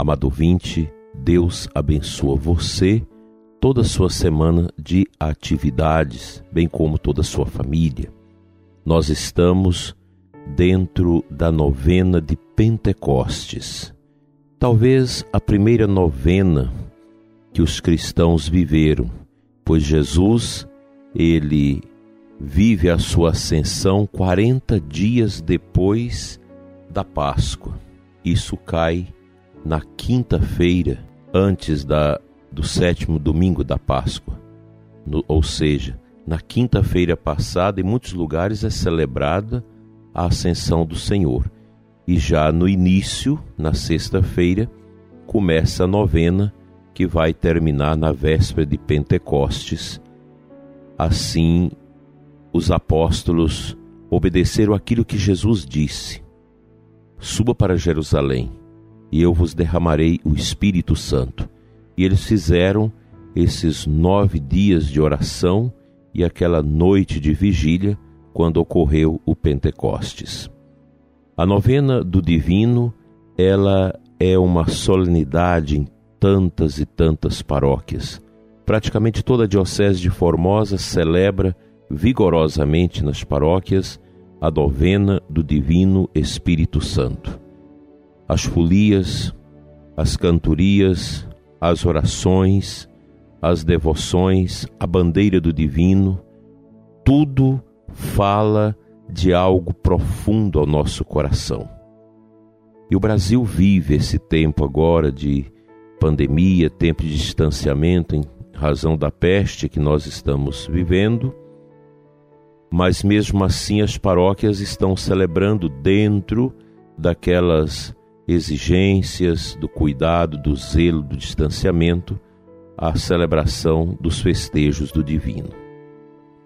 Amado vinte, Deus abençoa você, toda a sua semana de atividades, bem como toda a sua família. Nós estamos dentro da novena de Pentecostes. Talvez a primeira novena que os cristãos viveram, pois Jesus, ele vive a sua ascensão 40 dias depois da Páscoa. Isso cai na quinta-feira, antes da, do sétimo domingo da Páscoa. No, ou seja, na quinta-feira passada, em muitos lugares é celebrada a ascensão do Senhor. E já no início, na sexta-feira, começa a novena que vai terminar na véspera de Pentecostes. Assim, os apóstolos obedeceram aquilo que Jesus disse: Suba para Jerusalém, e eu vos derramarei o Espírito Santo. E eles fizeram esses nove dias de oração e aquela noite de vigília quando ocorreu o Pentecostes. A novena do Divino, ela é uma solenidade em tantas e tantas paróquias. Praticamente toda a Diocese de Formosa celebra vigorosamente nas paróquias a novena do Divino Espírito Santo. As folias, as cantorias, as orações, as devoções, a bandeira do Divino, tudo fala de algo profundo ao nosso coração. E o Brasil vive esse tempo agora de pandemia, tempo de distanciamento em razão da peste que nós estamos vivendo mas mesmo assim as paróquias estão celebrando dentro daquelas exigências do cuidado, do zelo, do distanciamento, a celebração dos festejos do divino.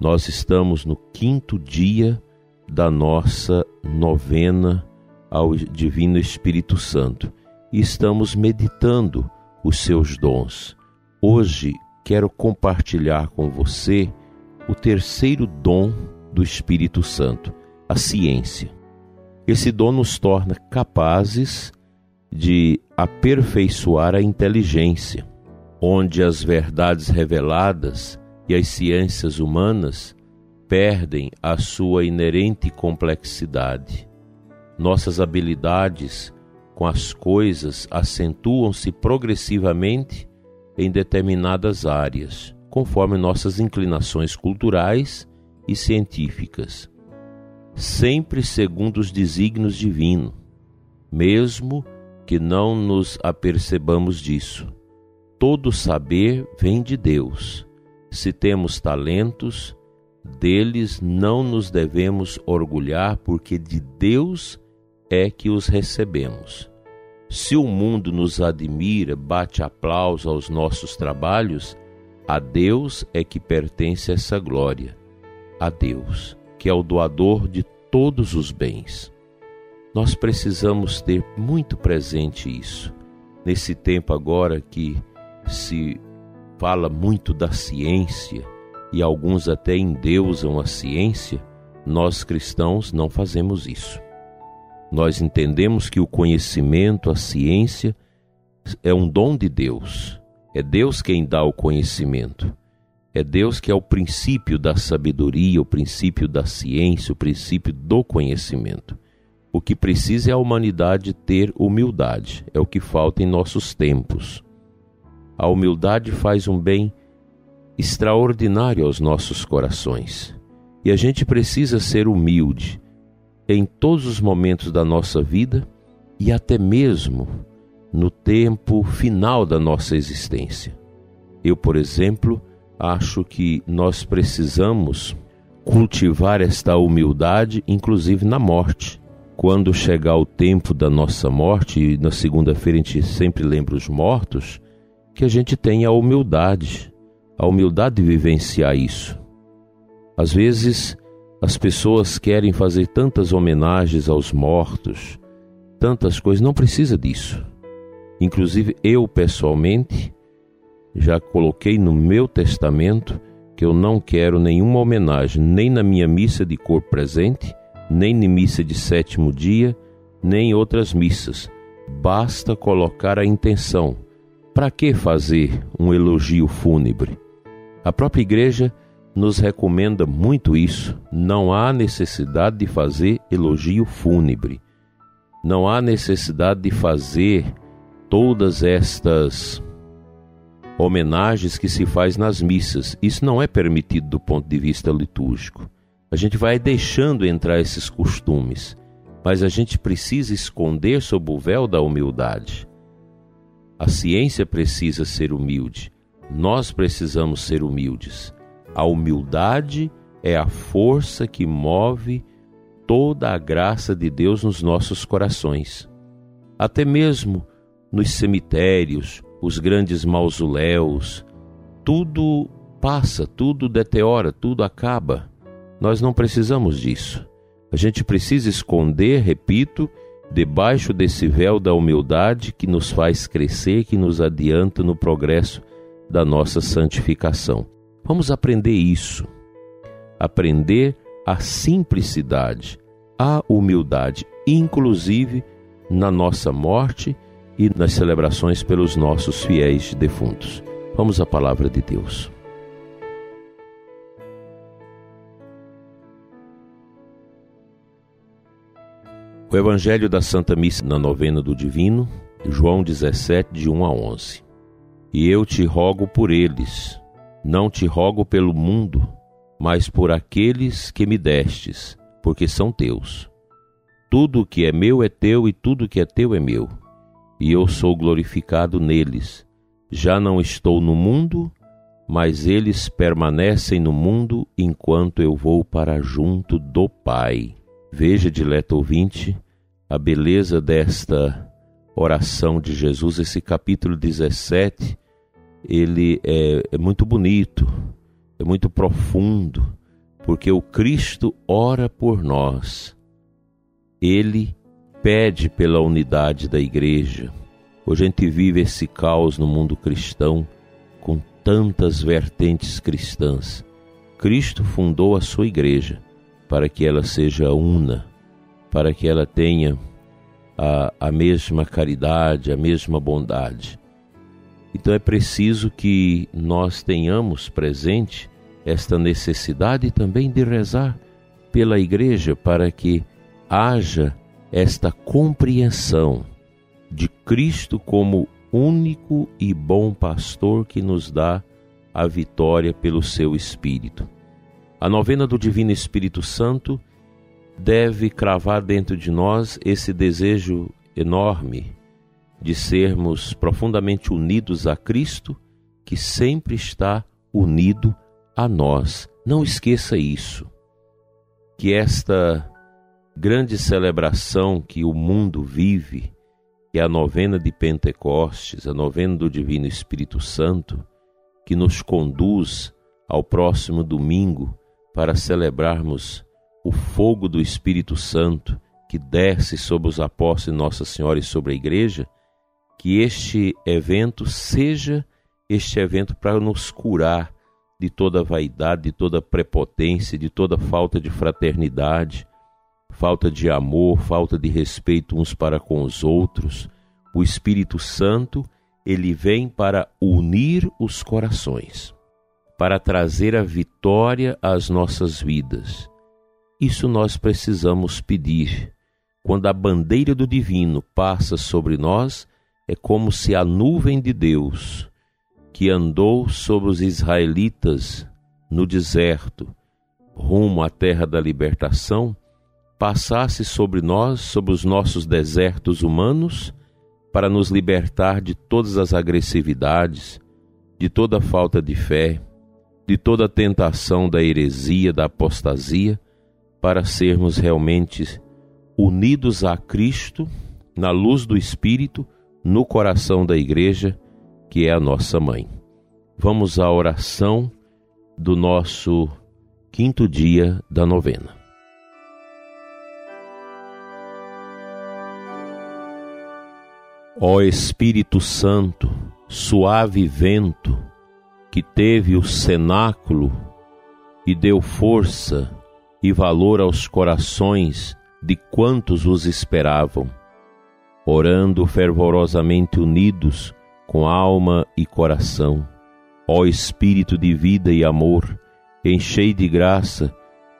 Nós estamos no quinto dia da nossa novena ao Divino Espírito Santo e estamos meditando os seus dons. Hoje quero compartilhar com você o terceiro dom do Espírito Santo, a ciência. Esse dom nos torna capazes de aperfeiçoar a inteligência, onde as verdades reveladas e as ciências humanas perdem a sua inerente complexidade. Nossas habilidades com as coisas acentuam-se progressivamente em determinadas áreas, conforme nossas inclinações culturais e científicas, sempre segundo os desígnios divinos, mesmo que não nos apercebamos disso. Todo saber vem de Deus. Se temos talentos, deles não nos devemos orgulhar, porque de Deus é que os recebemos. Se o mundo nos admira, bate aplauso aos nossos trabalhos, a Deus é que pertence essa glória a Deus, que é o doador de todos os bens. Nós precisamos ter muito presente isso. Nesse tempo agora que se fala muito da ciência e alguns até endeusam a ciência, nós cristãos não fazemos isso. Nós entendemos que o conhecimento, a ciência, é um dom de Deus. É Deus quem dá o conhecimento. É Deus que é o princípio da sabedoria, o princípio da ciência, o princípio do conhecimento. O que precisa é a humanidade ter humildade, é o que falta em nossos tempos. A humildade faz um bem extraordinário aos nossos corações. E a gente precisa ser humilde em todos os momentos da nossa vida e até mesmo no tempo final da nossa existência. Eu, por exemplo, acho que nós precisamos cultivar esta humildade, inclusive na morte. quando chegar o tempo da nossa morte, e na segunda-feira a gente sempre lembra os mortos, que a gente tenha a humildade, a humildade de vivenciar isso. Às vezes, as pessoas querem fazer tantas homenagens aos mortos, tantas coisas, não precisa disso. Inclusive, eu pessoalmente já coloquei no meu testamento que eu não quero nenhuma homenagem, nem na minha missa de corpo presente, nem na missa de sétimo dia, nem em outras missas. Basta colocar a intenção. Para que fazer um elogio fúnebre? A própria igreja nos recomenda muito isso. Não há necessidade de fazer elogio fúnebre. Não há necessidade de fazer todas estas homenagens que se faz nas missas. Isso não é permitido do ponto de vista litúrgico. A gente vai deixando entrar esses costumes, mas a gente precisa esconder sob o véu da humildade. A ciência precisa ser humilde. Nós precisamos ser humildes. A humildade é a força que move toda a graça de Deus nos nossos corações. Até mesmo nos cemitérios, os grandes mausoléus, tudo passa, tudo deteriora, tudo acaba. Nós não precisamos disso. A gente precisa esconder, repito, debaixo desse véu da humildade que nos faz crescer, que nos adianta no progresso da nossa santificação. Vamos aprender isso. Aprender a simplicidade, a humildade, inclusive na nossa morte e nas celebrações pelos nossos fiéis defuntos. Vamos à palavra de Deus. O Evangelho da Santa Missa na novena do Divino, João 17, de 1 a 11. E eu te rogo por eles, não te rogo pelo mundo, mas por aqueles que me destes, porque são teus. Tudo o que é meu é teu e tudo o que é teu é meu e eu sou glorificado neles. Já não estou no mundo, mas eles permanecem no mundo enquanto eu vou para junto do Pai. Veja, dileto ouvinte, a beleza desta oração de Jesus, esse capítulo 17, ele é, é muito bonito, é muito profundo, porque o Cristo ora por nós. Ele pede pela unidade da igreja. Hoje a gente vive esse caos no mundo cristão com tantas vertentes cristãs. Cristo fundou a sua igreja para que ela seja una, para que ela tenha a, a mesma caridade, a mesma bondade. Então é preciso que nós tenhamos presente esta necessidade também de rezar pela igreja para que haja esta compreensão de Cristo como único e bom pastor que nos dá a vitória pelo seu Espírito. A novena do Divino Espírito Santo deve cravar dentro de nós esse desejo enorme de sermos profundamente unidos a Cristo, que sempre está unido a nós. Não esqueça isso. Que esta grande celebração que o mundo vive, que é a novena de Pentecostes, a novena do Divino Espírito Santo, que nos conduz ao próximo domingo para celebrarmos o fogo do Espírito Santo que desce sobre os apóstolos Nossa Senhora e sobre a igreja, que este evento seja este evento para nos curar de toda vaidade, de toda prepotência, de toda falta de fraternidade, falta de amor, falta de respeito uns para com os outros. O Espírito Santo, ele vem para unir os corações, para trazer a vitória às nossas vidas. Isso nós precisamos pedir. Quando a bandeira do divino passa sobre nós, é como se a nuvem de Deus, que andou sobre os israelitas no deserto, rumo à terra da libertação, passasse sobre nós, sobre os nossos desertos humanos, para nos libertar de todas as agressividades, de toda falta de fé, de toda tentação da heresia, da apostasia, para sermos realmente unidos a Cristo, na luz do Espírito, no coração da Igreja, que é a nossa mãe. Vamos à oração do nosso quinto dia da novena. Ó Espírito Santo, suave vento, que teve o cenáculo e deu força e valor aos corações de quantos os esperavam, orando fervorosamente unidos com alma e coração. Ó Espírito de vida e amor, enchei de graça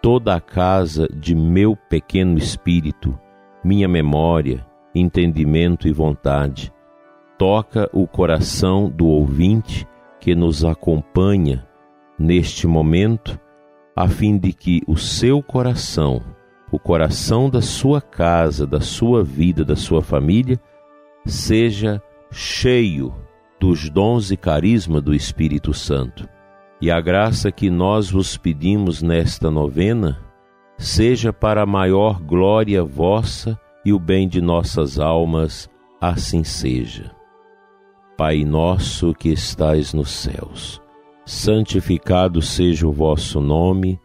toda a casa de meu pequeno espírito, minha memória, entendimento e vontade. Toca o coração do ouvinte que nos acompanha neste momento, a fim de que o seu coração, o coração da sua casa, da sua vida, da sua família, seja cheio dos dons e carisma do Espírito Santo. E a graça que nós vos pedimos nesta novena seja para a maior glória vossa e o bem de nossas almas, assim seja. Pai nosso que estais nos céus, santificado seja o vosso nome,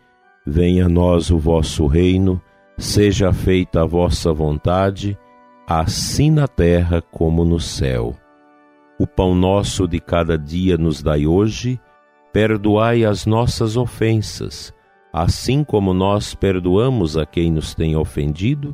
venha a nós o vosso reino, seja feita a vossa vontade, assim na terra como no céu. O pão nosso de cada dia nos dai hoje, perdoai as nossas ofensas, assim como nós perdoamos a quem nos tem ofendido,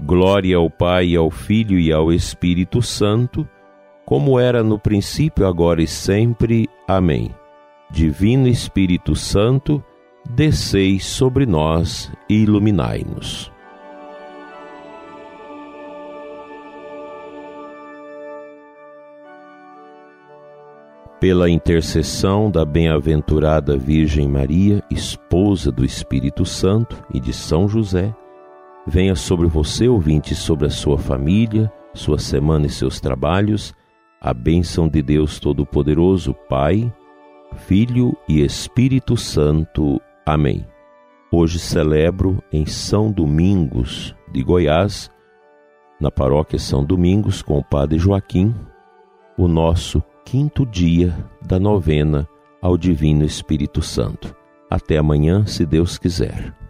Glória ao Pai, ao Filho e ao Espírito Santo como era no princípio, agora e sempre. Amém. Divino Espírito Santo, descei sobre nós e iluminai-nos. Pela intercessão da bem-aventurada Virgem Maria, esposa do Espírito Santo e de São José, venha sobre você, ouvinte, sobre a sua família, sua semana e seus trabalhos a bênção de Deus Todo-Poderoso, Pai, Filho e Espírito Santo. Amém. Hoje celebro em São Domingos de Goiás, na paróquia São Domingos, com o Padre Joaquim, o nosso quinto dia da novena ao Divino Espírito Santo. Até amanhã, se Deus quiser.